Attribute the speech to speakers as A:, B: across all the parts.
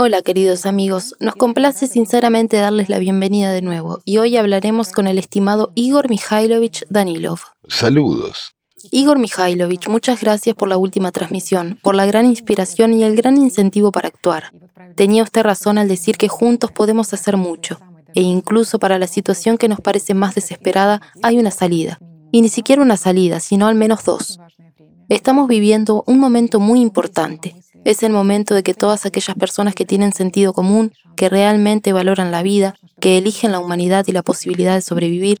A: Hola queridos amigos, nos complace sinceramente darles la bienvenida de nuevo y hoy hablaremos con el estimado Igor Mikhailovich Danilov.
B: Saludos.
A: Igor Mikhailovich, muchas gracias por la última transmisión, por la gran inspiración y el gran incentivo para actuar. Tenía usted razón al decir que juntos podemos hacer mucho, e incluso para la situación que nos parece más desesperada hay una salida. Y ni siquiera una salida, sino al menos dos. Estamos viviendo un momento muy importante. Es el momento de que todas aquellas personas que tienen sentido común, que realmente valoran la vida, que eligen la humanidad y la posibilidad de sobrevivir,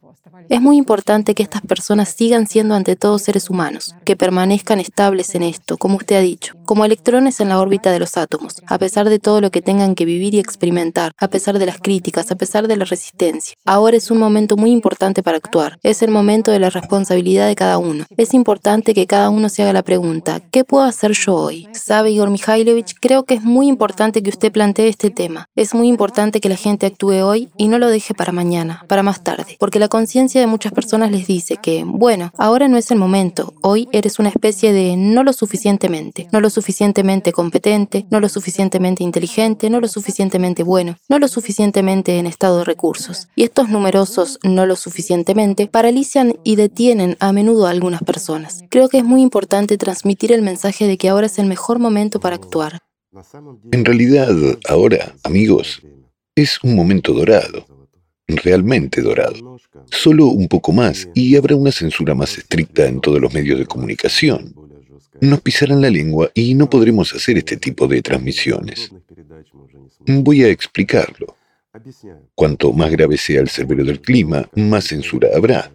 A: es muy importante que estas personas sigan siendo ante todo seres humanos, que permanezcan estables en esto, como usted ha dicho, como electrones en la órbita de los átomos, a pesar de todo lo que tengan que vivir y experimentar, a pesar de las críticas, a pesar de la resistencia. Ahora es un momento muy importante para actuar, es el momento de la responsabilidad de cada uno. Es importante que cada uno se haga la pregunta, ¿qué puedo hacer yo hoy? ¿Sabe Igor Mikhailovich? Creo que es muy importante que usted plantee este tema. Es muy importante que la gente actúe hoy y no lo deje para mañana, para más tarde, porque la conciencia de muchas personas les dice que, bueno, ahora no es el momento, hoy eres una especie de no lo suficientemente, no lo suficientemente competente, no lo suficientemente inteligente, no lo suficientemente bueno, no lo suficientemente en estado de recursos. Y estos numerosos no lo suficientemente paralizan y detienen a menudo a algunas personas. Creo que es muy importante transmitir el mensaje de que ahora es el mejor momento para actuar.
B: En realidad, ahora, amigos, es un momento dorado realmente dorado. Solo un poco más y habrá una censura más estricta en todos los medios de comunicación. Nos pisarán la lengua y no podremos hacer este tipo de transmisiones. Voy a explicarlo. Cuanto más grave sea el cerbero del clima, más censura habrá.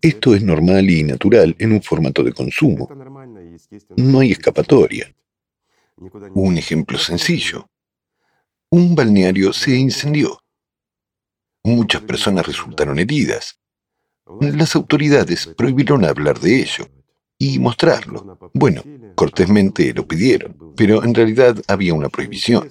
B: Esto es normal y natural en un formato de consumo. No hay escapatoria. Un ejemplo sencillo. Un balneario se incendió. Muchas personas resultaron heridas. Las autoridades prohibieron hablar de ello y mostrarlo. Bueno, cortésmente lo pidieron, pero en realidad había una prohibición.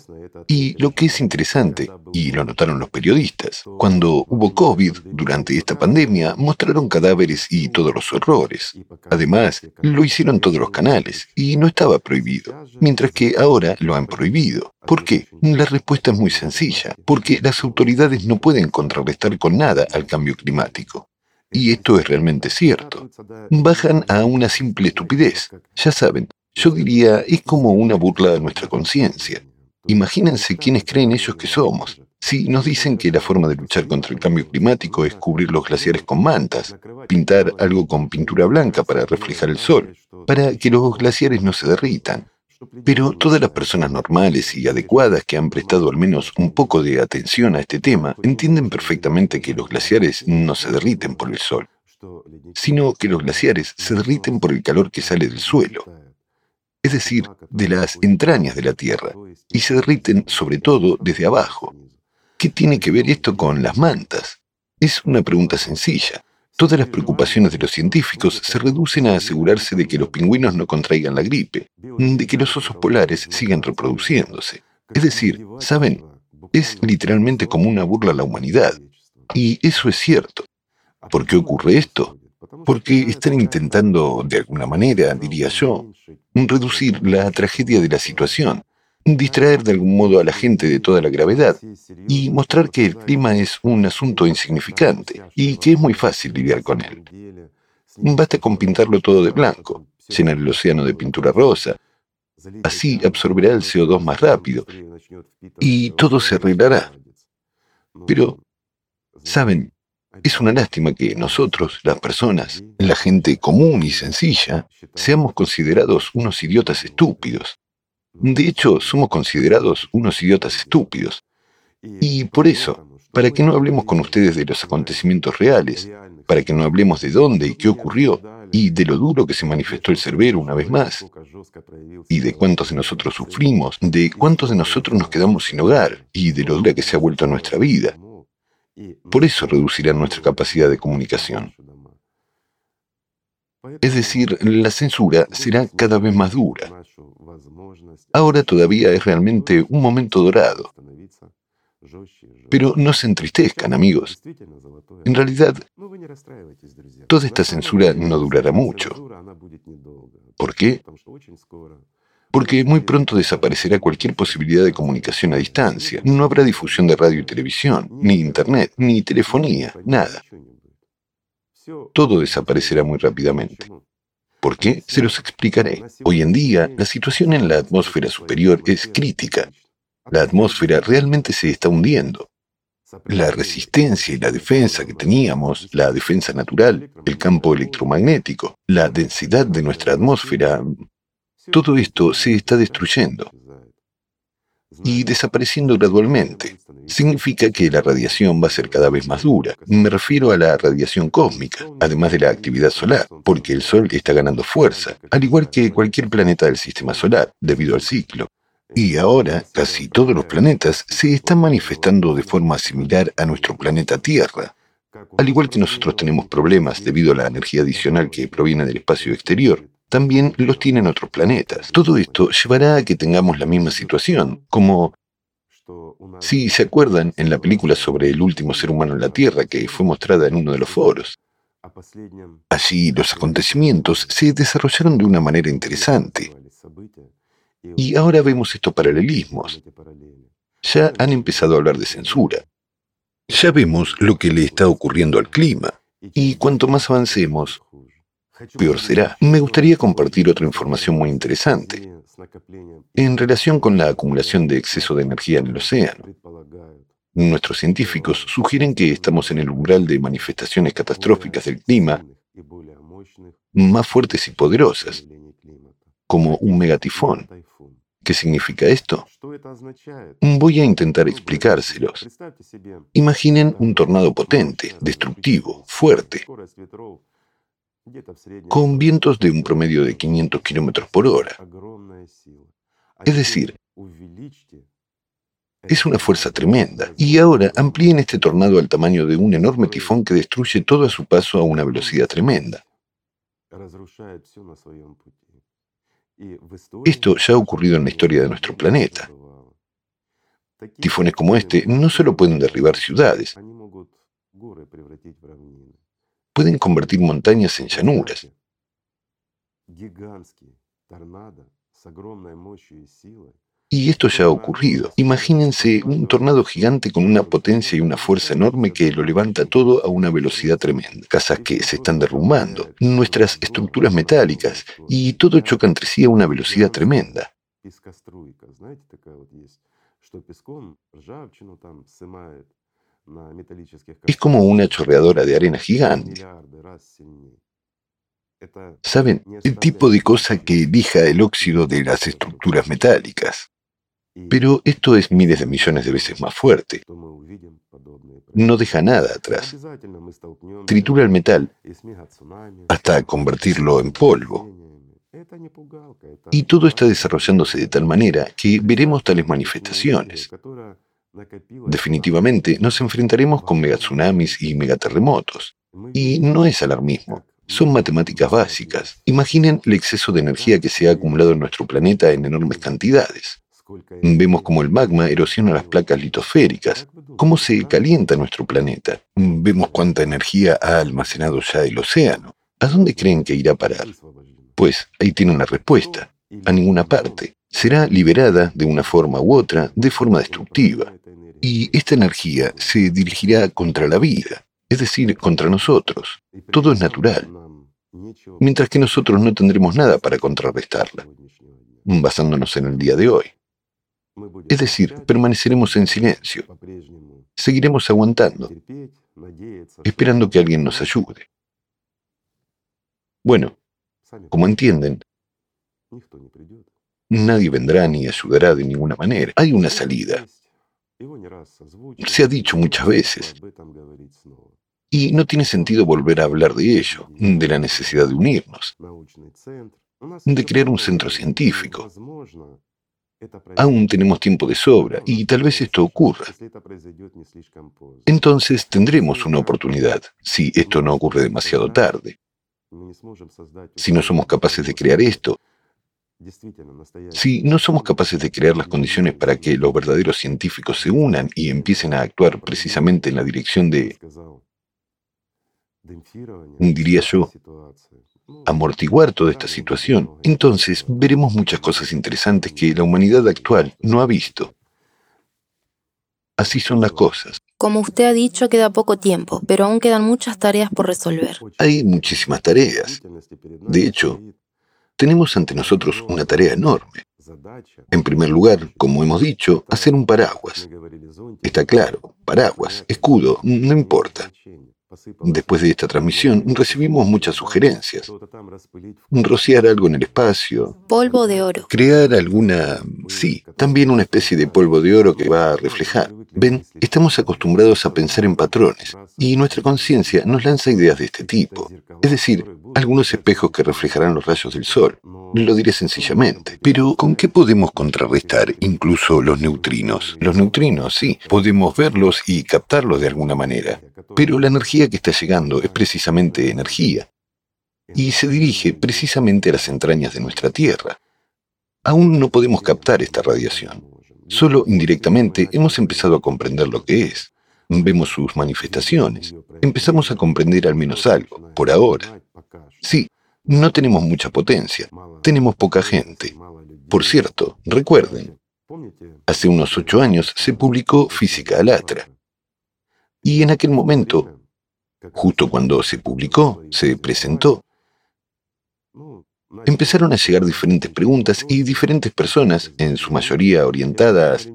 B: Y lo que es interesante, y lo notaron los periodistas, cuando hubo COVID durante esta pandemia, mostraron cadáveres y todos los horrores. Además, lo hicieron todos los canales, y no estaba prohibido, mientras que ahora lo han prohibido. ¿Por qué? La respuesta es muy sencilla, porque las autoridades no pueden contrarrestar con nada al cambio climático. Y esto es realmente cierto. Bajan a una simple estupidez. Ya saben, yo diría, es como una burla de nuestra conciencia. Imagínense quiénes creen ellos que somos. Si nos dicen que la forma de luchar contra el cambio climático es cubrir los glaciares con mantas, pintar algo con pintura blanca para reflejar el sol, para que los glaciares no se derritan, pero todas las personas normales y adecuadas que han prestado al menos un poco de atención a este tema entienden perfectamente que los glaciares no se derriten por el sol, sino que los glaciares se derriten por el calor que sale del suelo, es decir, de las entrañas de la Tierra, y se derriten sobre todo desde abajo. ¿Qué tiene que ver esto con las mantas? Es una pregunta sencilla. Todas las preocupaciones de los científicos se reducen a asegurarse de que los pingüinos no contraigan la gripe, de que los osos polares sigan reproduciéndose. Es decir, ¿saben? Es literalmente como una burla a la humanidad. Y eso es cierto. ¿Por qué ocurre esto? Porque están intentando, de alguna manera, diría yo, reducir la tragedia de la situación distraer de algún modo a la gente de toda la gravedad y mostrar que el clima es un asunto insignificante y que es muy fácil lidiar con él. Basta con pintarlo todo de blanco, llenar el océano de pintura rosa, así absorberá el CO2 más rápido y todo se arreglará. Pero, ¿saben? Es una lástima que nosotros, las personas, la gente común y sencilla, seamos considerados unos idiotas estúpidos de hecho, somos considerados unos idiotas estúpidos. Y por eso, para que no hablemos con ustedes de los acontecimientos reales, para que no hablemos de dónde y qué ocurrió, y de lo duro que se manifestó el cerbero una vez más, y de cuántos de nosotros sufrimos, de cuántos de nosotros nos quedamos sin hogar, y de lo dura que se ha vuelto nuestra vida. Por eso reducirán nuestra capacidad de comunicación. Es decir, la censura será cada vez más dura. Ahora todavía es realmente un momento dorado. Pero no se entristezcan, amigos. En realidad, toda esta censura no durará mucho. ¿Por qué? porque muy pronto desaparecerá cualquier posibilidad de comunicación a distancia. No habrá difusión de radio y televisión, ni internet, ni telefonía, nada. Todo desaparecerá muy rápidamente. ¿Por qué? Se los explicaré. Hoy en día, la situación en la atmósfera superior es crítica. La atmósfera realmente se está hundiendo. La resistencia y la defensa que teníamos, la defensa natural, el campo electromagnético, la densidad de nuestra atmósfera, todo esto se está destruyendo y desapareciendo gradualmente. Significa que la radiación va a ser cada vez más dura. Me refiero a la radiación cósmica, además de la actividad solar, porque el Sol está ganando fuerza, al igual que cualquier planeta del sistema solar, debido al ciclo. Y ahora casi todos los planetas se están manifestando de forma similar a nuestro planeta Tierra. Al igual que nosotros tenemos problemas debido a la energía adicional que proviene del espacio exterior, también los tienen otros planetas. Todo esto llevará a que tengamos la misma situación, como si se acuerdan en la película sobre el último ser humano en la Tierra que fue mostrada en uno de los foros. Allí los acontecimientos se desarrollaron de una manera interesante. Y ahora vemos estos paralelismos. Ya han empezado a hablar de censura. Ya vemos lo que le está ocurriendo al clima. Y cuanto más avancemos, peor será. Me gustaría compartir otra información muy interesante. En relación con la acumulación de exceso de energía en el océano, nuestros científicos sugieren que estamos en el umbral de manifestaciones catastróficas del clima más fuertes y poderosas, como un megatifón. ¿Qué significa esto? Voy a intentar explicárselos. Imaginen un tornado potente, destructivo, fuerte, con vientos de un promedio de 500 kilómetros por hora. Es decir, es una fuerza tremenda. Y ahora amplíen este tornado al tamaño de un enorme tifón que destruye todo a su paso a una velocidad tremenda. Esto ya ha ocurrido en la historia de nuestro planeta. Tifones como este no solo pueden derribar ciudades, pueden convertir montañas en llanuras. Y esto ya ha ocurrido. Imagínense un tornado gigante con una potencia y una fuerza enorme que lo levanta todo a una velocidad tremenda. Casas que se están derrumbando, nuestras estructuras metálicas, y todo choca entre sí a una velocidad tremenda. Es como una chorreadora de arena gigante. ¿Saben? El tipo de cosa que elija el óxido de las estructuras metálicas. Pero esto es miles de millones de veces más fuerte. No deja nada atrás. Tritura el metal hasta convertirlo en polvo. Y todo está desarrollándose de tal manera que veremos tales manifestaciones. Definitivamente nos enfrentaremos con megatsunamis y megaterremotos. Y no es alarmismo, son matemáticas básicas. Imaginen el exceso de energía que se ha acumulado en nuestro planeta en enormes cantidades. Vemos cómo el magma erosiona las placas litosféricas, cómo se calienta nuestro planeta. Vemos cuánta energía ha almacenado ya el océano. ¿A dónde creen que irá a parar? Pues ahí tiene una respuesta. A ninguna parte. Será liberada de una forma u otra, de forma destructiva. Y esta energía se dirigirá contra la vida, es decir, contra nosotros. Todo es natural. Mientras que nosotros no tendremos nada para contrarrestarla, basándonos en el día de hoy. Es decir, permaneceremos en silencio. Seguiremos aguantando, esperando que alguien nos ayude. Bueno, como entienden, nadie vendrá ni ayudará de ninguna manera. Hay una salida. Se ha dicho muchas veces. Y no tiene sentido volver a hablar de ello, de la necesidad de unirnos, de crear un centro científico. Aún tenemos tiempo de sobra y tal vez esto ocurra. Entonces tendremos una oportunidad, si esto no ocurre demasiado tarde. Si no somos capaces de crear esto, si no somos capaces de crear las condiciones para que los verdaderos científicos se unan y empiecen a actuar precisamente en la dirección de, diría yo, amortiguar toda esta situación, entonces veremos muchas cosas interesantes que la humanidad actual no ha visto. Así son las cosas.
A: Como usted ha dicho, queda poco tiempo, pero aún quedan muchas tareas por resolver.
B: Hay muchísimas tareas. De hecho, tenemos ante nosotros una tarea enorme. En primer lugar, como hemos dicho, hacer un paraguas. Está claro, paraguas, escudo, no importa. Después de esta transmisión recibimos muchas sugerencias. Rociar algo en el espacio.
A: Polvo de oro.
B: Crear alguna... Sí, también una especie de polvo de oro que va a reflejar. Ven, estamos acostumbrados a pensar en patrones y nuestra conciencia nos lanza ideas de este tipo. Es decir, algunos espejos que reflejarán los rayos del sol. Lo diré sencillamente. Pero, ¿con qué podemos contrarrestar incluso los neutrinos? Los neutrinos, sí, podemos verlos y captarlos de alguna manera. Pero la energía que está llegando es precisamente energía. Y se dirige precisamente a las entrañas de nuestra Tierra. Aún no podemos captar esta radiación. Solo indirectamente hemos empezado a comprender lo que es. Vemos sus manifestaciones. Empezamos a comprender al menos algo, por ahora. Sí, no tenemos mucha potencia, tenemos poca gente. Por cierto, recuerden, hace unos ocho años se publicó Física Alatra. Y en aquel momento, justo cuando se publicó, se presentó, empezaron a llegar diferentes preguntas y diferentes personas, en su mayoría orientadas,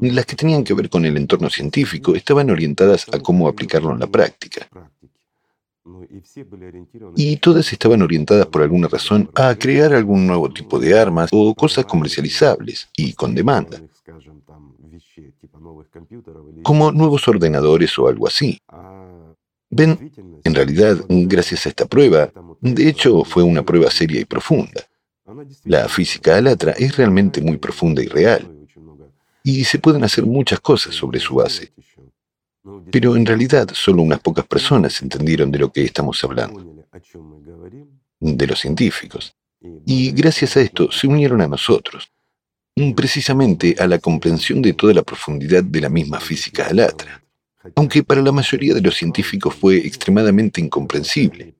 B: las que tenían que ver con el entorno científico, estaban orientadas a cómo aplicarlo en la práctica. Y todas estaban orientadas por alguna razón a crear algún nuevo tipo de armas o cosas comercializables y con demanda, como nuevos ordenadores o algo así. Ven, en realidad, gracias a esta prueba, de hecho fue una prueba seria y profunda. La física alatra es realmente muy profunda y real, y se pueden hacer muchas cosas sobre su base. Pero en realidad solo unas pocas personas entendieron de lo que estamos hablando, de los científicos. Y gracias a esto se unieron a nosotros, precisamente a la comprensión de toda la profundidad de la misma física alatra, aunque para la mayoría de los científicos fue extremadamente incomprensible,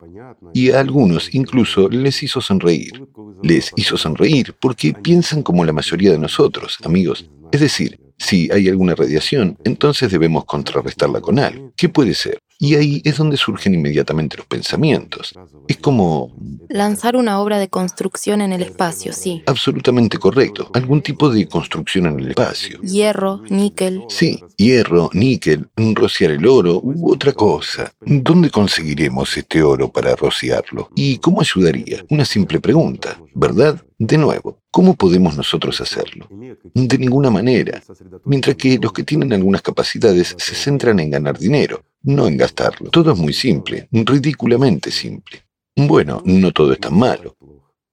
B: y a algunos incluso les hizo sonreír. Les hizo sonreír porque piensan como la mayoría de nosotros, amigos, es decir, si hay alguna radiación, entonces debemos contrarrestarla con algo. ¿Qué puede ser? Y ahí es donde surgen inmediatamente los pensamientos. Es como...
A: Lanzar una obra de construcción en el espacio, sí.
B: Absolutamente correcto. Algún tipo de construcción en el espacio.
A: Hierro, níquel.
B: Sí, hierro, níquel, rociar el oro u otra cosa. ¿Dónde conseguiremos este oro para rociarlo? ¿Y cómo ayudaría? Una simple pregunta, ¿verdad? De nuevo, ¿cómo podemos nosotros hacerlo? De ninguna manera. Mientras que los que tienen algunas capacidades se centran en ganar dinero, no en gastarlo. Todo es muy simple, ridículamente simple. Bueno, no todo es tan malo.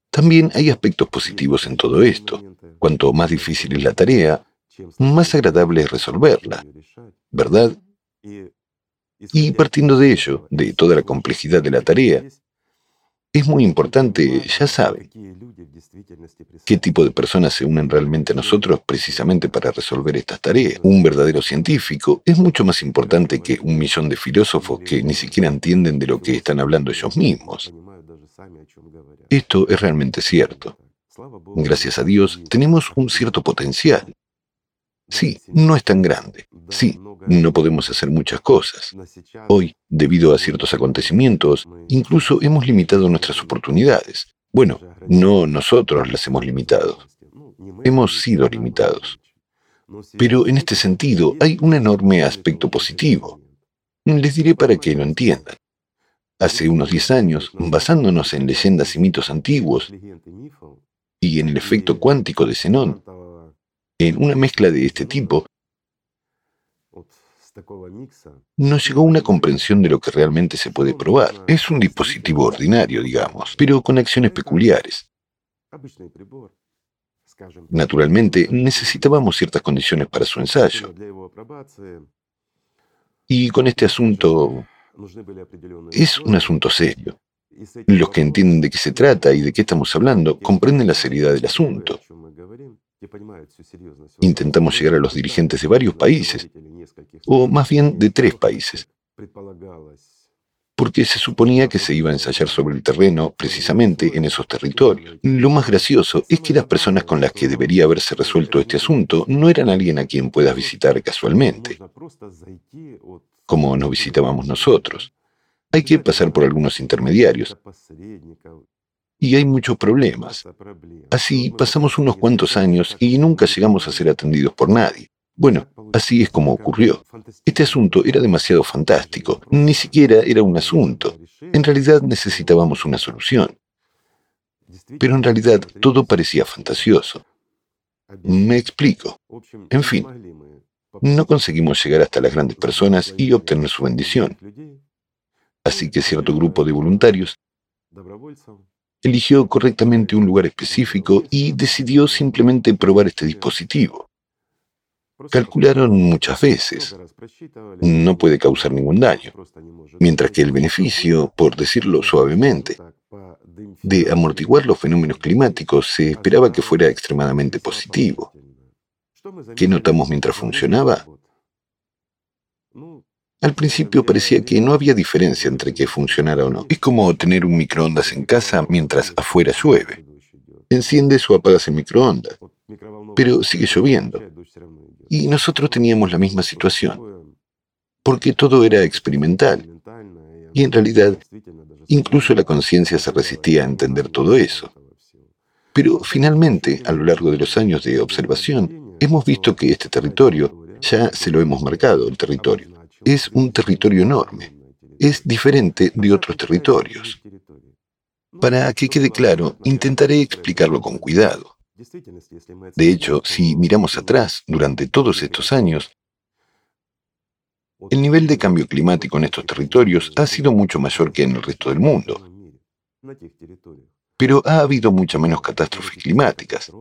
B: También hay aspectos positivos en todo esto. Cuanto más difícil es la tarea, más agradable es resolverla, ¿verdad? Y partiendo de ello, de toda la complejidad de la tarea, es muy importante, ya saben, qué tipo de personas se unen realmente a nosotros precisamente para resolver estas tareas. Un verdadero científico es mucho más importante que un millón de filósofos que ni siquiera entienden de lo que están hablando ellos mismos. Esto es realmente cierto. Gracias a Dios tenemos un cierto potencial. Sí, no es tan grande. Sí, no podemos hacer muchas cosas. Hoy, debido a ciertos acontecimientos, incluso hemos limitado nuestras oportunidades. Bueno, no nosotros las hemos limitado. Hemos sido limitados. Pero en este sentido hay un enorme aspecto positivo. Les diré para que lo entiendan. Hace unos 10 años, basándonos en leyendas y mitos antiguos y en el efecto cuántico de Zenón, en una mezcla de este tipo, nos llegó una comprensión de lo que realmente se puede probar. Es un dispositivo ordinario, digamos, pero con acciones peculiares. Naturalmente, necesitábamos ciertas condiciones para su ensayo. Y con este asunto, es un asunto serio. Los que entienden de qué se trata y de qué estamos hablando comprenden la seriedad del asunto. Intentamos llegar a los dirigentes de varios países, o más bien de tres países, porque se suponía que se iba a ensayar sobre el terreno precisamente en esos territorios. Lo más gracioso es que las personas con las que debería haberse resuelto este asunto no eran alguien a quien puedas visitar casualmente, como nos visitábamos nosotros. Hay que pasar por algunos intermediarios. Y hay muchos problemas. Así pasamos unos cuantos años y nunca llegamos a ser atendidos por nadie. Bueno, así es como ocurrió. Este asunto era demasiado fantástico, ni siquiera era un asunto. En realidad necesitábamos una solución. Pero en realidad todo parecía fantasioso. Me explico. En fin, no conseguimos llegar hasta las grandes personas y obtener su bendición. Así que cierto grupo de voluntarios eligió correctamente un lugar específico y decidió simplemente probar este dispositivo. Calcularon muchas veces. No puede causar ningún daño. Mientras que el beneficio, por decirlo suavemente, de amortiguar los fenómenos climáticos se esperaba que fuera extremadamente positivo. ¿Qué notamos mientras funcionaba? Al principio parecía que no había diferencia entre que funcionara o no. Es como tener un microondas en casa mientras afuera llueve. Enciendes o apagas el microondas, pero sigue lloviendo. Y nosotros teníamos la misma situación, porque todo era experimental. Y en realidad, incluso la conciencia se resistía a entender todo eso. Pero finalmente, a lo largo de los años de observación, hemos visto que este territorio, ya se lo hemos marcado, el territorio, es un territorio enorme. Es diferente de otros territorios. Para que quede claro, intentaré explicarlo con cuidado. De hecho, si miramos atrás, durante todos estos años, el nivel de cambio climático en estos territorios ha sido mucho mayor que en el resto del mundo. Pero ha habido muchas menos catástrofes climáticas.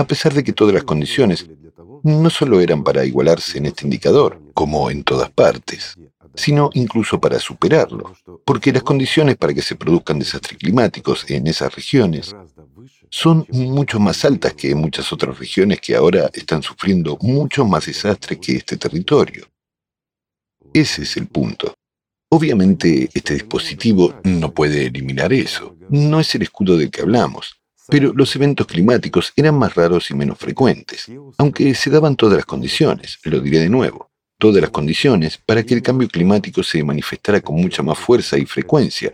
B: A pesar de que todas las condiciones no solo eran para igualarse en este indicador, como en todas partes, sino incluso para superarlo, porque las condiciones para que se produzcan desastres climáticos en esas regiones son mucho más altas que en muchas otras regiones que ahora están sufriendo mucho más desastres que este territorio. Ese es el punto. Obviamente este dispositivo no puede eliminar eso. No es el escudo del que hablamos. Pero los eventos climáticos eran más raros y menos frecuentes, aunque se daban todas las condiciones, lo diré de nuevo, todas las condiciones para que el cambio climático se manifestara con mucha más fuerza y frecuencia,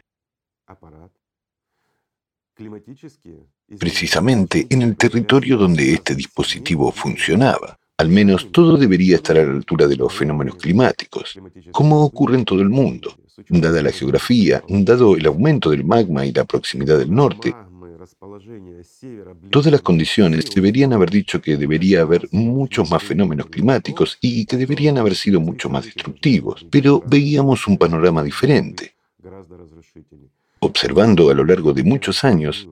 B: precisamente en el territorio donde este dispositivo funcionaba. Al menos todo debería estar a la altura de los fenómenos climáticos, como ocurre en todo el mundo, dada la geografía, dado el aumento del magma y la proximidad del norte. Todas las condiciones deberían haber dicho que debería haber muchos más fenómenos climáticos y que deberían haber sido mucho más destructivos, pero veíamos un panorama diferente. Observando a lo largo de muchos años,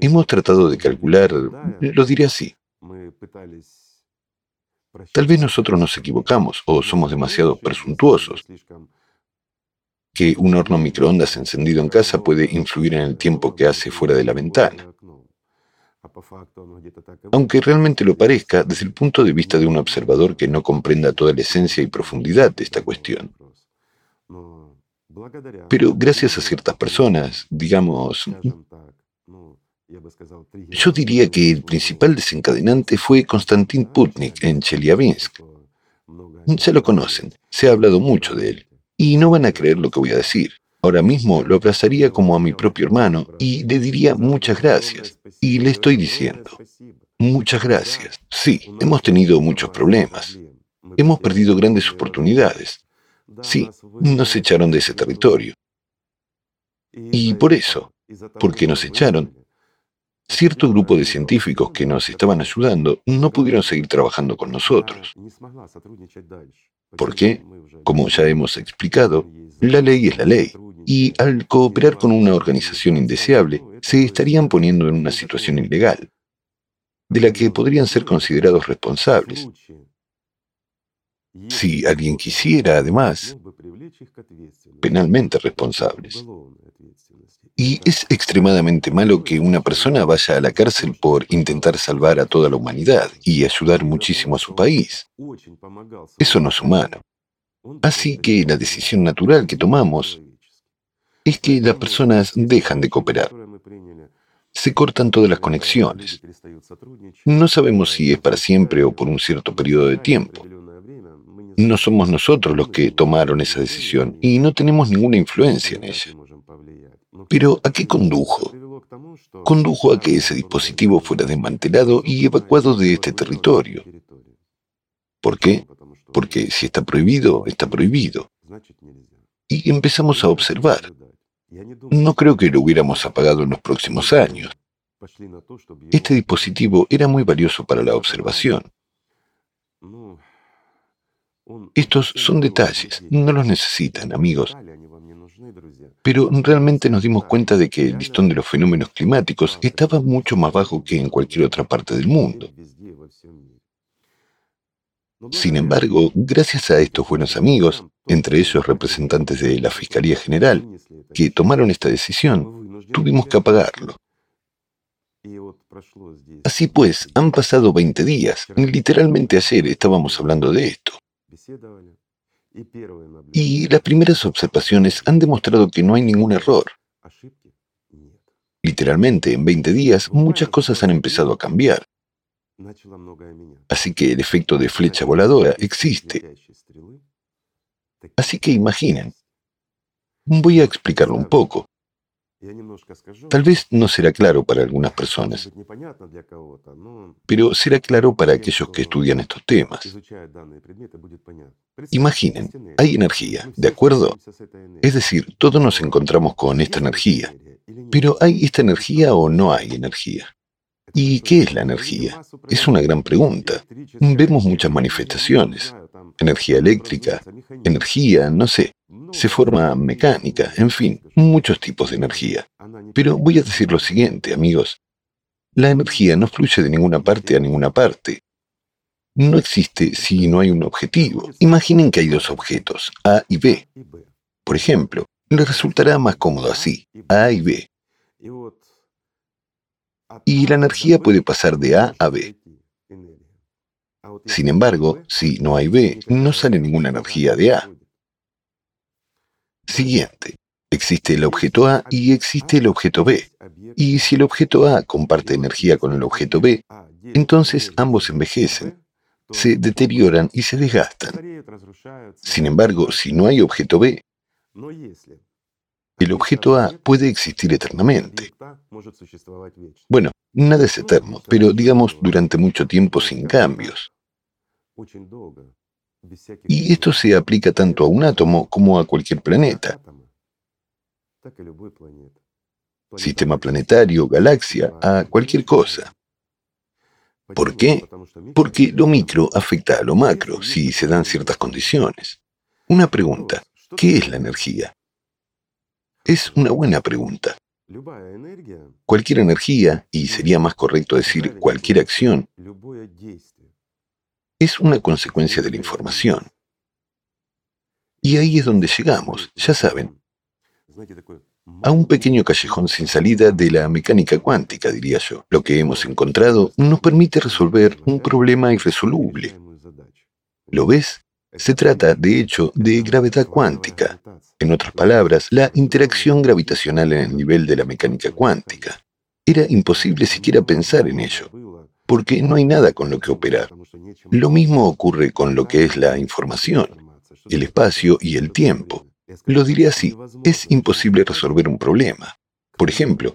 B: hemos tratado de calcular, lo diré así, tal vez nosotros nos equivocamos o somos demasiado presuntuosos, que un horno microondas encendido en casa puede influir en el tiempo que hace fuera de la ventana. Aunque realmente lo parezca desde el punto de vista de un observador que no comprenda toda la esencia y profundidad de esta cuestión. Pero gracias a ciertas personas, digamos, yo diría que el principal desencadenante fue Konstantin Putnik en Chelyabinsk. Se lo conocen, se ha hablado mucho de él. Y no van a creer lo que voy a decir. Ahora mismo lo abrazaría como a mi propio hermano y le diría muchas gracias. Y le estoy diciendo, muchas gracias. Sí, hemos tenido muchos problemas. Hemos perdido grandes oportunidades. Sí, nos echaron de ese territorio. Y por eso, porque nos echaron, cierto grupo de científicos que nos estaban ayudando no pudieron seguir trabajando con nosotros. ¿Por qué? Como ya hemos explicado, la ley es la ley, y al cooperar con una organización indeseable, se estarían poniendo en una situación ilegal, de la que podrían ser considerados responsables. Si alguien quisiera, además, penalmente responsables. Y es extremadamente malo que una persona vaya a la cárcel por intentar salvar a toda la humanidad y ayudar muchísimo a su país. Eso no es humano. Así que la decisión natural que tomamos es que las personas dejan de cooperar. Se cortan todas las conexiones. No sabemos si es para siempre o por un cierto periodo de tiempo. No somos nosotros los que tomaron esa decisión y no tenemos ninguna influencia en ella. Pero ¿a qué condujo? Condujo a que ese dispositivo fuera desmantelado y evacuado de este territorio. ¿Por qué? Porque si está prohibido, está prohibido. Y empezamos a observar. No creo que lo hubiéramos apagado en los próximos años. Este dispositivo era muy valioso para la observación. Estos son detalles, no los necesitan, amigos. Pero realmente nos dimos cuenta de que el listón de los fenómenos climáticos estaba mucho más bajo que en cualquier otra parte del mundo. Sin embargo, gracias a estos buenos amigos, entre ellos representantes de la Fiscalía General, que tomaron esta decisión, tuvimos que apagarlo. Así pues, han pasado 20 días. Literalmente ayer estábamos hablando de esto. Y las primeras observaciones han demostrado que no hay ningún error. Literalmente, en 20 días, muchas cosas han empezado a cambiar. Así que el efecto de flecha voladora existe. Así que imaginen. Voy a explicarlo un poco. Tal vez no será claro para algunas personas, pero será claro para aquellos que estudian estos temas. Imaginen, hay energía, ¿de acuerdo? Es decir, todos nos encontramos con esta energía, pero ¿hay esta energía o no hay energía? ¿Y qué es la energía? Es una gran pregunta. Vemos muchas manifestaciones. Energía eléctrica, energía, no sé. Se forma mecánica, en fin, muchos tipos de energía. Pero voy a decir lo siguiente, amigos. La energía no fluye de ninguna parte a ninguna parte. No existe si no hay un objetivo. Imaginen que hay dos objetos, A y B. Por ejemplo, les resultará más cómodo así, A y B. Y la energía puede pasar de A a B. Sin embargo, si no hay B, no sale ninguna energía de A. Siguiente. Existe el objeto A y existe el objeto B. Y si el objeto A comparte energía con el objeto B, entonces ambos envejecen, se deterioran y se desgastan. Sin embargo, si no hay objeto B, el objeto A puede existir eternamente. Bueno, nada es eterno, pero digamos durante mucho tiempo sin cambios. Y esto se aplica tanto a un átomo como a cualquier planeta. Sistema planetario, galaxia, a cualquier cosa. ¿Por qué? Porque lo micro afecta a lo macro si se dan ciertas condiciones. Una pregunta, ¿qué es la energía? Es una buena pregunta. Cualquier energía, y sería más correcto decir cualquier acción, es una consecuencia de la información. Y ahí es donde llegamos, ya saben, a un pequeño callejón sin salida de la mecánica cuántica, diría yo. Lo que hemos encontrado nos permite resolver un problema irresoluble. ¿Lo ves? Se trata, de hecho, de gravedad cuántica. En otras palabras, la interacción gravitacional en el nivel de la mecánica cuántica. Era imposible siquiera pensar en ello, porque no hay nada con lo que operar. Lo mismo ocurre con lo que es la información, el espacio y el tiempo. Lo diré así, es imposible resolver un problema. Por ejemplo,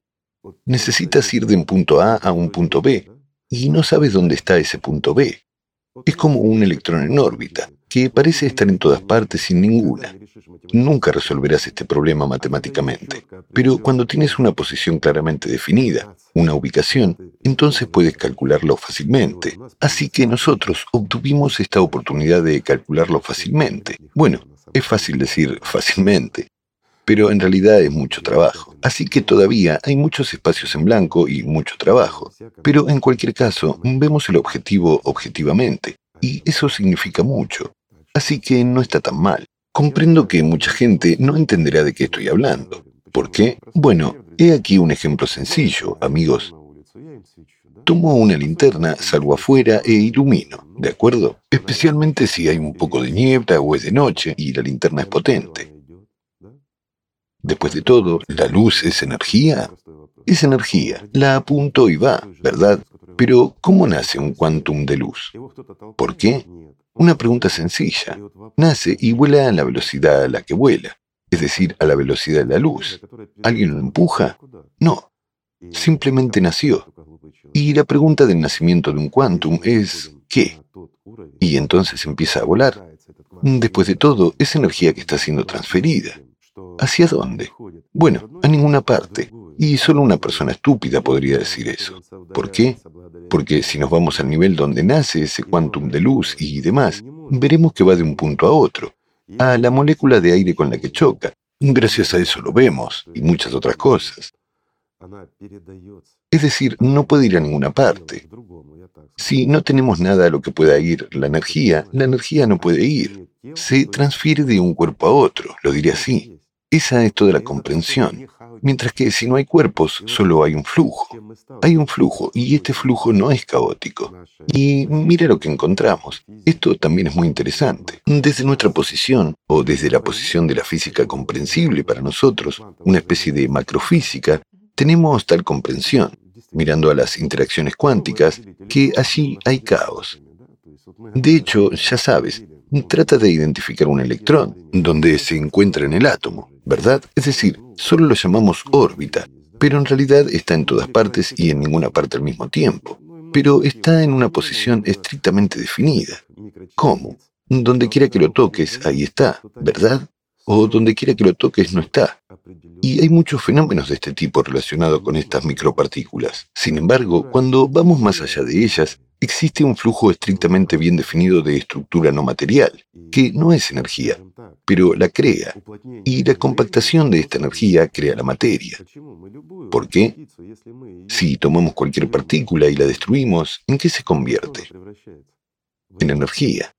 B: necesitas ir de un punto A a un punto B y no sabes dónde está ese punto B. Es como un electrón en órbita que parece estar en todas partes sin ninguna. Nunca resolverás este problema matemáticamente, pero cuando tienes una posición claramente definida, una ubicación, entonces puedes calcularlo fácilmente. Así que nosotros obtuvimos esta oportunidad de calcularlo fácilmente. Bueno, es fácil decir fácilmente, pero en realidad es mucho trabajo. Así que todavía hay muchos espacios en blanco y mucho trabajo. Pero en cualquier caso, vemos el objetivo objetivamente, y eso significa mucho. Así que no está tan mal. Comprendo que mucha gente no entenderá de qué estoy hablando. ¿Por qué? Bueno, he aquí un ejemplo sencillo, amigos. Tomo una linterna, salgo afuera e ilumino, ¿de acuerdo? Especialmente si hay un poco de niebla o es de noche y la linterna es potente. Después de todo, ¿la luz es energía? Es energía, la apunto y va, ¿verdad? Pero, ¿cómo nace un quantum de luz? ¿Por qué? Una pregunta sencilla. Nace y vuela a la velocidad a la que vuela, es decir, a la velocidad de la luz. ¿Alguien lo empuja? No. Simplemente nació. Y la pregunta del nacimiento de un quantum es ¿qué? Y entonces empieza a volar. Después de todo, es energía que está siendo transferida. ¿Hacia dónde? Bueno, a ninguna parte. Y solo una persona estúpida podría decir eso. ¿Por qué? Porque si nos vamos al nivel donde nace ese quantum de luz y demás, veremos que va de un punto a otro, a la molécula de aire con la que choca. Gracias a eso lo vemos, y muchas otras cosas. Es decir, no puede ir a ninguna parte. Si no tenemos nada a lo que pueda ir la energía, la energía no puede ir. Se transfiere de un cuerpo a otro, lo diré así. Es toda la comprensión. Mientras que si no hay cuerpos, solo hay un flujo. Hay un flujo y este flujo no es caótico. Y mira lo que encontramos. Esto también es muy interesante. Desde nuestra posición, o desde la posición de la física comprensible para nosotros, una especie de macrofísica, tenemos tal comprensión, mirando a las interacciones cuánticas, que allí hay caos. De hecho, ya sabes, trata de identificar un electrón, donde se encuentra en el átomo, ¿verdad? Es decir, solo lo llamamos órbita, pero en realidad está en todas partes y en ninguna parte al mismo tiempo. Pero está en una posición estrictamente definida. ¿Cómo? Donde quiera que lo toques, ahí está, ¿verdad? O donde quiera que lo toques, no está. Y hay muchos fenómenos de este tipo relacionados con estas micropartículas. Sin embargo, cuando vamos más allá de ellas, existe un flujo estrictamente bien definido de estructura no material, que no es energía, pero la crea, y la compactación de esta energía crea la materia. ¿Por qué? Si tomamos cualquier partícula y la destruimos, ¿en qué se convierte? En energía.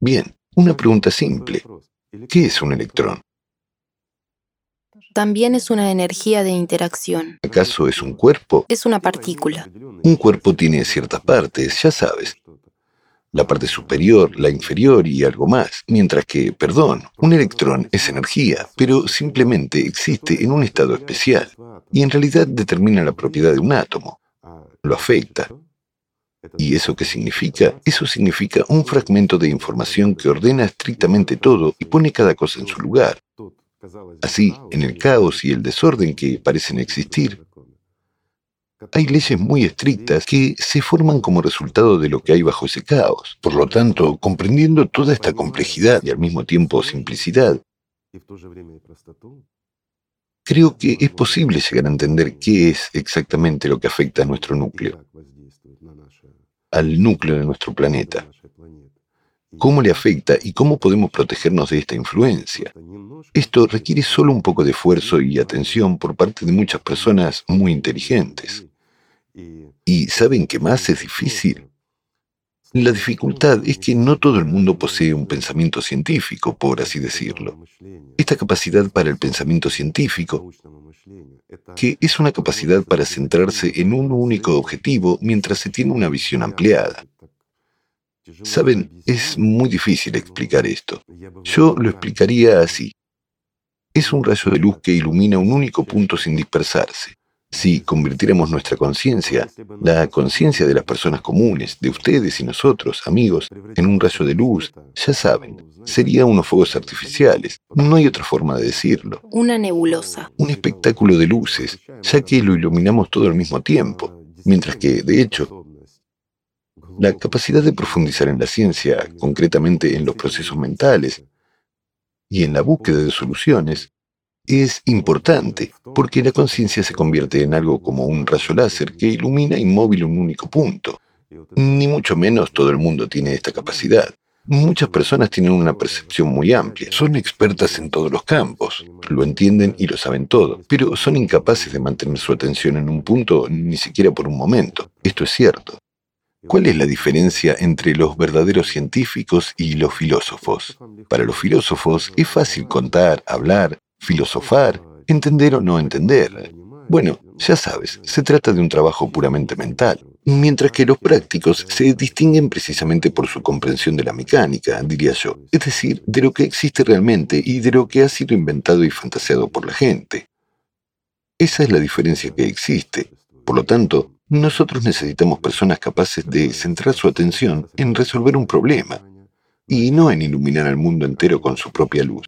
B: Bien, una pregunta simple. ¿Qué es un electrón?
A: También es una energía de interacción.
B: ¿Acaso es un cuerpo?
A: Es una partícula.
B: Un cuerpo tiene ciertas partes, ya sabes. La parte superior, la inferior y algo más. Mientras que, perdón, un electrón es energía, pero simplemente existe en un estado especial y en realidad determina la propiedad de un átomo. Lo afecta. ¿Y eso qué significa? Eso significa un fragmento de información que ordena estrictamente todo y pone cada cosa en su lugar. Así, en el caos y el desorden que parecen existir, hay leyes muy estrictas que se forman como resultado de lo que hay bajo ese caos. Por lo tanto, comprendiendo toda esta complejidad y al mismo tiempo simplicidad, creo que es posible llegar a entender qué es exactamente lo que afecta a nuestro núcleo, al núcleo de nuestro planeta cómo le afecta y cómo podemos protegernos de esta influencia. Esto requiere solo un poco de esfuerzo y atención por parte de muchas personas muy inteligentes. ¿Y saben qué más es difícil? La dificultad es que no todo el mundo posee un pensamiento científico, por así decirlo. Esta capacidad para el pensamiento científico, que es una capacidad para centrarse en un único objetivo mientras se tiene una visión ampliada. Saben, es muy difícil explicar esto. Yo lo explicaría así. Es un rayo de luz que ilumina un único punto sin dispersarse. Si convirtiéramos nuestra conciencia, la conciencia de las personas comunes, de ustedes y nosotros, amigos, en un rayo de luz, ya saben, sería unos fuegos artificiales. No hay otra forma de decirlo.
A: Una nebulosa.
B: Un espectáculo de luces, ya que lo iluminamos todo al mismo tiempo. Mientras que, de hecho, la capacidad de profundizar en la ciencia, concretamente en los procesos mentales y en la búsqueda de soluciones, es importante porque la conciencia se convierte en algo como un rayo láser que ilumina inmóvil un único punto. Ni mucho menos todo el mundo tiene esta capacidad. Muchas personas tienen una percepción muy amplia, son expertas en todos los campos, lo entienden y lo saben todo, pero son incapaces de mantener su atención en un punto ni siquiera por un momento. Esto es cierto. ¿Cuál es la diferencia entre los verdaderos científicos y los filósofos? Para los filósofos es fácil contar, hablar, filosofar, entender o no entender. Bueno, ya sabes, se trata de un trabajo puramente mental. Mientras que los prácticos se distinguen precisamente por su comprensión de la mecánica, diría yo, es decir, de lo que existe realmente y de lo que ha sido inventado y fantaseado por la gente. Esa es la diferencia que existe. Por lo tanto, nosotros necesitamos personas capaces de centrar su atención en resolver un problema y no en iluminar al mundo entero con su propia luz,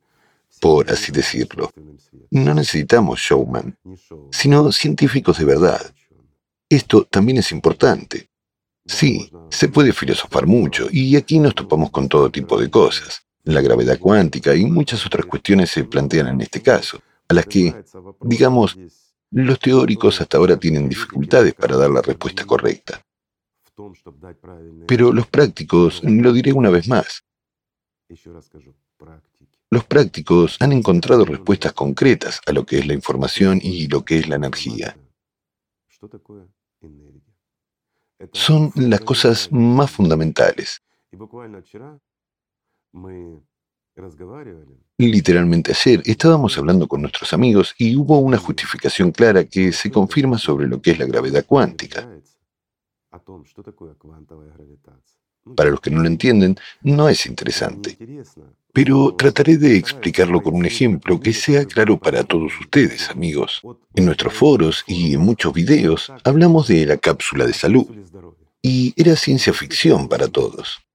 B: por así decirlo. No necesitamos showman, sino científicos de verdad, esto también es importante. Sí, se puede filosofar mucho y aquí nos topamos con todo tipo de cosas. La gravedad cuántica y muchas otras cuestiones se plantean en este caso, a las que, digamos, los teóricos hasta ahora tienen dificultades para dar la respuesta correcta. Pero los prácticos, lo diré una vez más, los prácticos han encontrado respuestas concretas a lo que es la información y lo que es la energía son las cosas más fundamentales. Literalmente ayer estábamos hablando con nuestros amigos y hubo una justificación clara que se confirma sobre lo que es la gravedad cuántica. Para los que no lo entienden, no es interesante. Pero trataré de explicarlo con un ejemplo que sea claro para todos ustedes, amigos. En nuestros foros y en muchos videos hablamos de la cápsula de salud. Y era ciencia ficción para todos.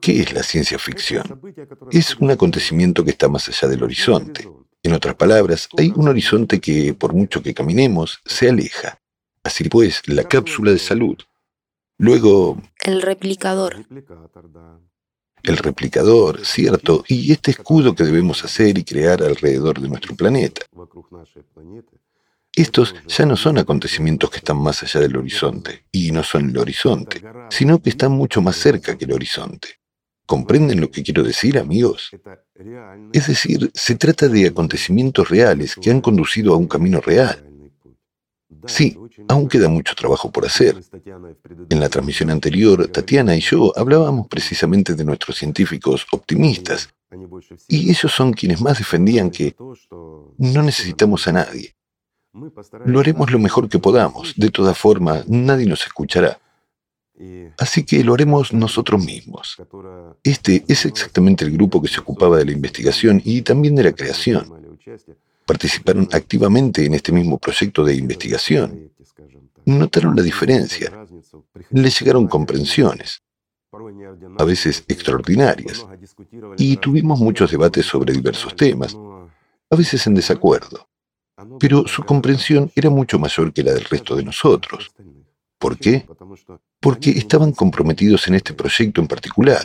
B: ¿Qué es la ciencia ficción? Es un acontecimiento que está más allá del horizonte. En otras palabras, hay un horizonte que, por mucho que caminemos, se aleja. Así pues, la cápsula de salud Luego...
A: El replicador.
B: El replicador, cierto, y este escudo que debemos hacer y crear alrededor de nuestro planeta. Estos ya no son acontecimientos que están más allá del horizonte, y no son el horizonte, sino que están mucho más cerca que el horizonte. ¿Comprenden lo que quiero decir, amigos? Es decir, se trata de acontecimientos reales que han conducido a un camino real. Sí, aún queda mucho trabajo por hacer. En la transmisión anterior, Tatiana y yo hablábamos precisamente de nuestros científicos optimistas, y ellos son quienes más defendían que no necesitamos a nadie. Lo haremos lo mejor que podamos, de todas formas, nadie nos escuchará. Así que lo haremos nosotros mismos. Este es exactamente el grupo que se ocupaba de la investigación y también de la creación. Participaron activamente en este mismo proyecto de investigación. Notaron la diferencia. Les llegaron comprensiones, a veces extraordinarias, y tuvimos muchos debates sobre diversos temas, a veces en desacuerdo. Pero su comprensión era mucho mayor que la del resto de nosotros. ¿Por qué? Porque estaban comprometidos en este proyecto en particular.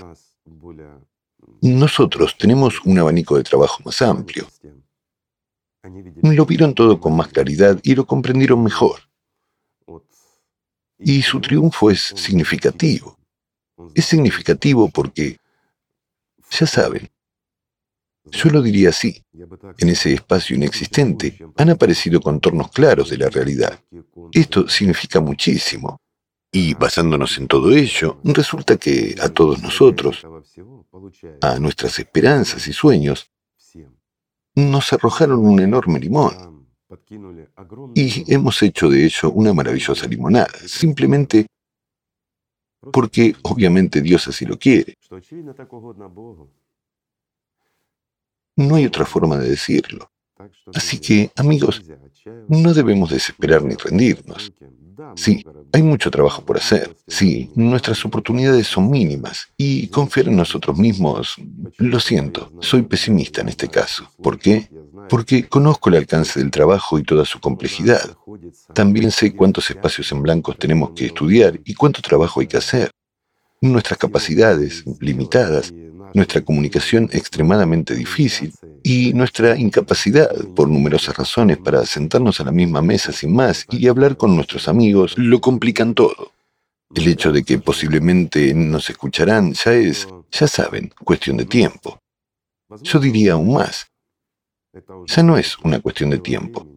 B: Nosotros tenemos un abanico de trabajo más amplio. Lo vieron todo con más claridad y lo comprendieron mejor. Y su triunfo es significativo. Es significativo porque, ya saben, yo lo diría así, en ese espacio inexistente han aparecido contornos claros de la realidad. Esto significa muchísimo. Y basándonos en todo ello, resulta que a todos nosotros, a nuestras esperanzas y sueños, nos arrojaron un enorme limón. Y hemos hecho de ello una maravillosa limonada, simplemente porque obviamente Dios así lo quiere. No hay otra forma de decirlo. Así que, amigos, no debemos desesperar ni rendirnos. Sí, hay mucho trabajo por hacer. Sí, nuestras oportunidades son mínimas y confiar en nosotros mismos, lo siento, soy pesimista en este caso. ¿Por qué? Porque conozco el alcance del trabajo y toda su complejidad. También sé cuántos espacios en blancos tenemos que estudiar y cuánto trabajo hay que hacer. Nuestras capacidades, limitadas, nuestra comunicación extremadamente difícil y nuestra incapacidad, por numerosas razones, para sentarnos a la misma mesa sin más y hablar con nuestros amigos, lo complican todo. El hecho de que posiblemente nos escucharán ya es, ya saben, cuestión de tiempo. Yo diría aún más, ya no es una cuestión de tiempo,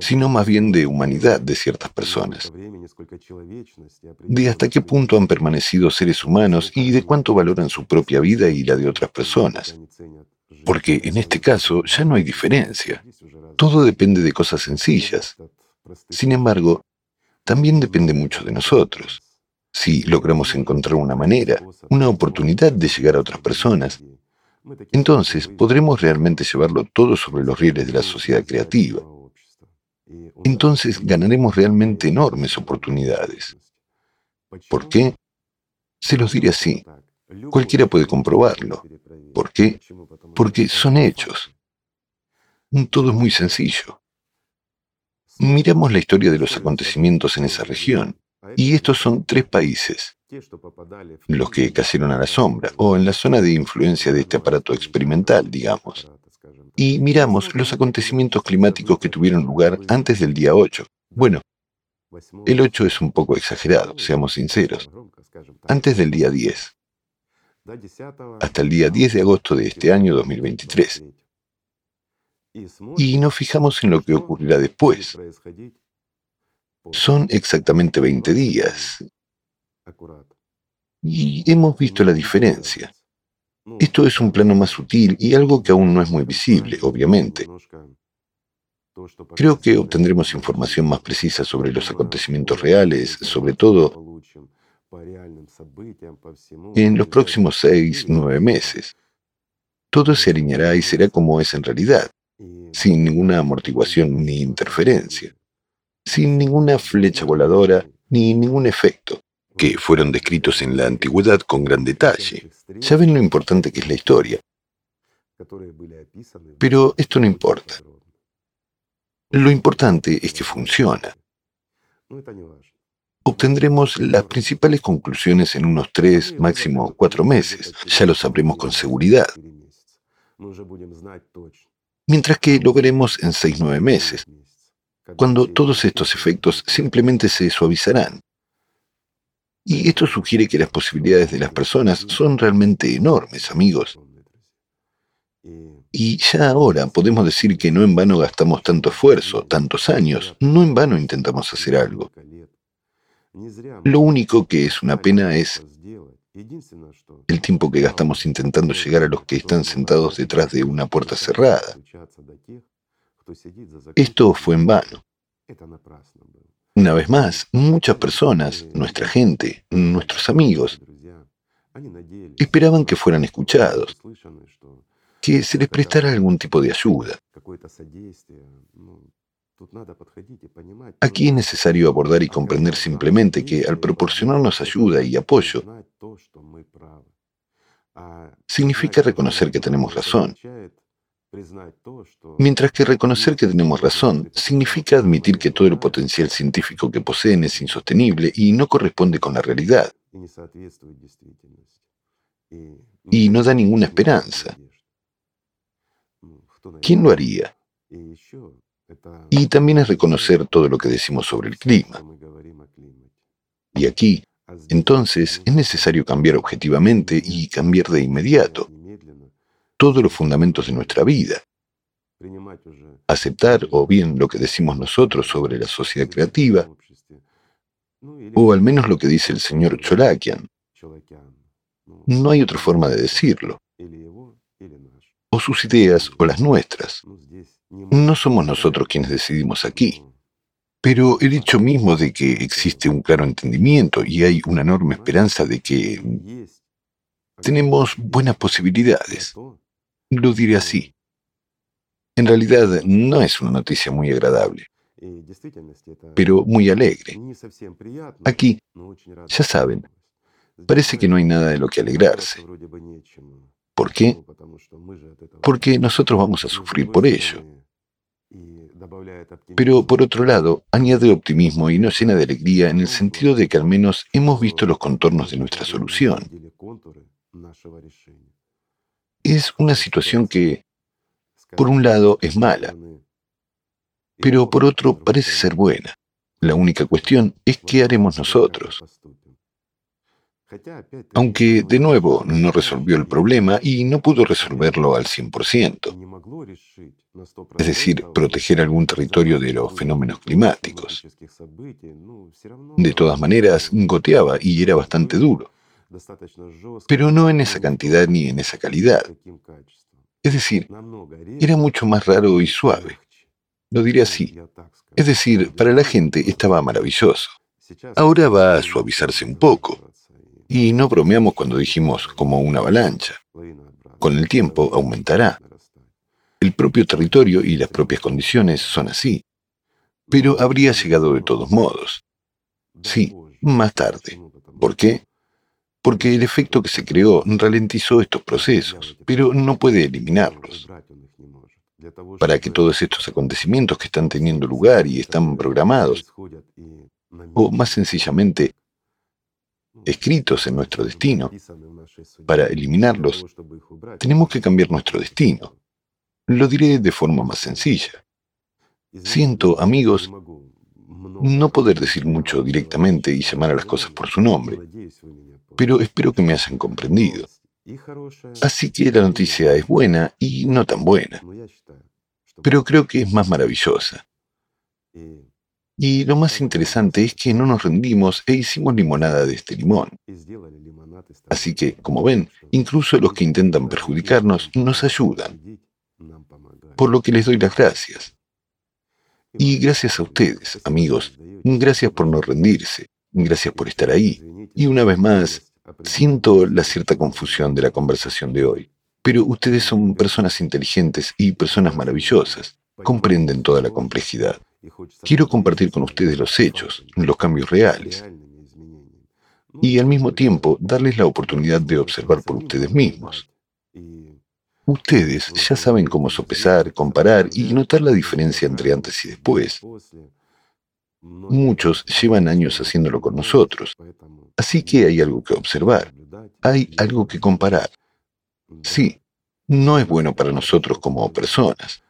B: sino más bien de humanidad de ciertas personas, de hasta qué punto han permanecido seres humanos y de cuánto valoran su propia vida y la de otras personas. Porque en este caso ya no hay diferencia. Todo depende de cosas sencillas. Sin embargo, también depende mucho de nosotros. Si logramos encontrar una manera, una oportunidad de llegar a otras personas, entonces podremos realmente llevarlo todo sobre los rieles de la sociedad creativa. Entonces ganaremos realmente enormes oportunidades. ¿Por qué? Se los diré así. Cualquiera puede comprobarlo. ¿Por qué? Porque son hechos. Todo es muy sencillo. Miramos la historia de los acontecimientos en esa región, y estos son tres países, los que cayeron a la sombra, o en la zona de influencia de este aparato experimental, digamos. Y miramos los acontecimientos climáticos que tuvieron lugar antes del día 8. Bueno, el 8 es un poco exagerado, seamos sinceros. Antes del día 10. Hasta el día 10 de agosto de este año 2023. Y nos fijamos en lo que ocurrirá después. Son exactamente 20 días. Y hemos visto la diferencia. Esto es un plano más sutil y algo que aún no es muy visible, obviamente. Creo que obtendremos información más precisa sobre los acontecimientos reales, sobre todo en los próximos seis, nueve meses. Todo se alineará y será como es en realidad, sin ninguna amortiguación ni interferencia sin ninguna flecha voladora ni ningún efecto, que fueron descritos en la antigüedad con gran detalle. Ya ven lo importante que es la historia. Pero esto no importa. Lo importante es que funciona. Obtendremos las principales conclusiones en unos tres, máximo cuatro meses. Ya lo sabremos con seguridad. Mientras que lo veremos en seis, nueve meses cuando todos estos efectos simplemente se suavizarán. Y esto sugiere que las posibilidades de las personas son realmente enormes, amigos. Y ya ahora podemos decir que no en vano gastamos tanto esfuerzo, tantos años, no en vano intentamos hacer algo. Lo único que es una pena es el tiempo que gastamos intentando llegar a los que están sentados detrás de una puerta cerrada. Esto fue en vano. Una vez más, muchas personas, nuestra gente, nuestros amigos, esperaban que fueran escuchados, que se les prestara algún tipo de ayuda. Aquí es necesario abordar y comprender simplemente que al proporcionarnos ayuda y apoyo, significa reconocer que tenemos razón Mientras que reconocer que tenemos razón significa admitir que todo el potencial científico que poseen es insostenible y no corresponde con la realidad. Y no da ninguna esperanza. ¿Quién lo haría? Y también es reconocer todo lo que decimos sobre el clima. Y aquí, entonces, es necesario cambiar objetivamente y cambiar de inmediato todos los fundamentos de nuestra vida. Aceptar o bien lo que decimos nosotros sobre la sociedad creativa, o al menos lo que dice el señor Cholakian. No hay otra forma de decirlo. O sus ideas o las nuestras. No somos nosotros quienes decidimos aquí. Pero el hecho mismo de que existe un claro entendimiento y hay una enorme esperanza de que tenemos buenas posibilidades. Lo diré así. En realidad no es una noticia muy agradable, pero muy alegre. Aquí, ya saben, parece que no hay nada de lo que alegrarse. ¿Por qué? Porque nosotros vamos a sufrir por ello. Pero por otro lado, añade optimismo y nos llena de alegría en el sentido de que al menos hemos visto los contornos de nuestra solución. Es una situación que, por un lado, es mala, pero por otro parece ser buena. La única cuestión es qué haremos nosotros. Aunque, de nuevo, no resolvió el problema y no pudo resolverlo al 100%, es decir, proteger algún territorio de los fenómenos climáticos. De todas maneras, goteaba y era bastante duro pero no en esa cantidad ni en esa calidad. Es decir, era mucho más raro y suave. Lo diré así. Es decir, para la gente estaba maravilloso. Ahora va a suavizarse un poco. Y no bromeamos cuando dijimos como una avalancha. Con el tiempo aumentará. El propio territorio y las propias condiciones son así. Pero habría llegado de todos modos. Sí, más tarde. ¿Por qué? Porque el efecto que se creó ralentizó estos procesos, pero no puede eliminarlos. Para que todos estos acontecimientos que están teniendo lugar y están programados, o más sencillamente escritos en nuestro destino, para eliminarlos, tenemos que cambiar nuestro destino. Lo diré de forma más sencilla. Siento, amigos, no poder decir mucho directamente y llamar a las cosas por su nombre, pero espero que me hayan comprendido. Así que la noticia es buena y no tan buena, pero creo que es más maravillosa. Y lo más interesante es que no nos rendimos e hicimos limonada de este limón. Así que, como ven, incluso los que intentan perjudicarnos nos ayudan, por lo que les doy las gracias. Y gracias a ustedes, amigos, gracias por no rendirse, gracias por estar ahí. Y una vez más, siento la cierta confusión de la conversación de hoy, pero ustedes son personas inteligentes y personas maravillosas, comprenden toda la complejidad. Quiero compartir con ustedes los hechos, los cambios reales, y al mismo tiempo darles la oportunidad de observar por ustedes mismos. Ustedes ya saben cómo sopesar, comparar y notar la diferencia entre antes y después. Muchos llevan años haciéndolo con nosotros, así que hay algo que observar, hay algo que comparar. Sí, no es bueno para nosotros como personas,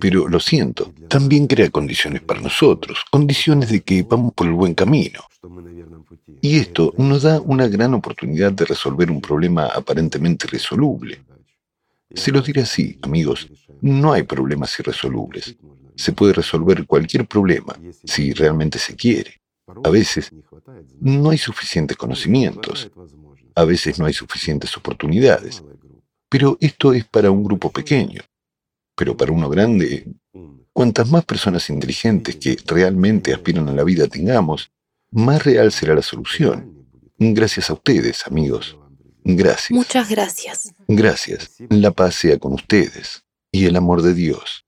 B: pero lo siento, también crea condiciones para nosotros, condiciones de que vamos por el buen camino. Y esto nos da una gran oportunidad de resolver un problema aparentemente irresoluble. Se los diré así, amigos, no hay problemas irresolubles. Se puede resolver cualquier problema si realmente se quiere. A veces no hay suficientes conocimientos, a veces no hay suficientes oportunidades, pero esto es para un grupo pequeño. Pero para uno grande, cuantas más personas inteligentes que realmente aspiran a la vida tengamos, más real será la solución. Gracias a ustedes, amigos. Gracias.
A: Muchas gracias.
B: Gracias. La paz sea con ustedes y el amor de Dios.